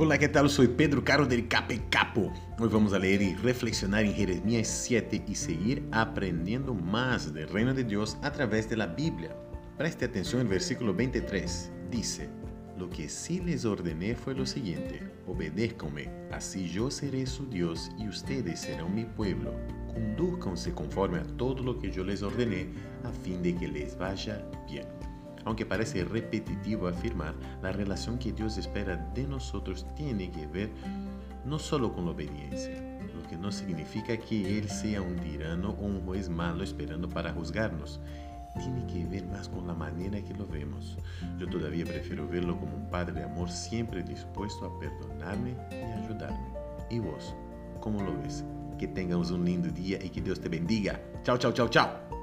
Hola, ¿qué tal? Soy Pedro Caro del Cape Capo. Hoy vamos a leer y reflexionar en Jeremías 7 y seguir aprendiendo más del reino de Dios a través de la Biblia. Preste atención el versículo 23. Dice, lo que sí les ordené fue lo siguiente, obedézcanme, así yo seré su Dios y ustedes serán mi pueblo. Condúzcanse conforme a todo lo que yo les ordené a fin de que les vaya bien. Aunque parece repetitivo afirmar, la relación que Dios espera de nosotros tiene que ver no solo con la obediencia, lo que no significa que Él sea un tirano o un juez malo esperando para juzgarnos. Tiene que ver más con la manera que lo vemos. Yo todavía prefiero verlo como un padre de amor siempre dispuesto a perdonarme y ayudarme. ¿Y vos? ¿Cómo lo ves? Que tengamos un lindo día y que Dios te bendiga. Chao, chao, chao, chao.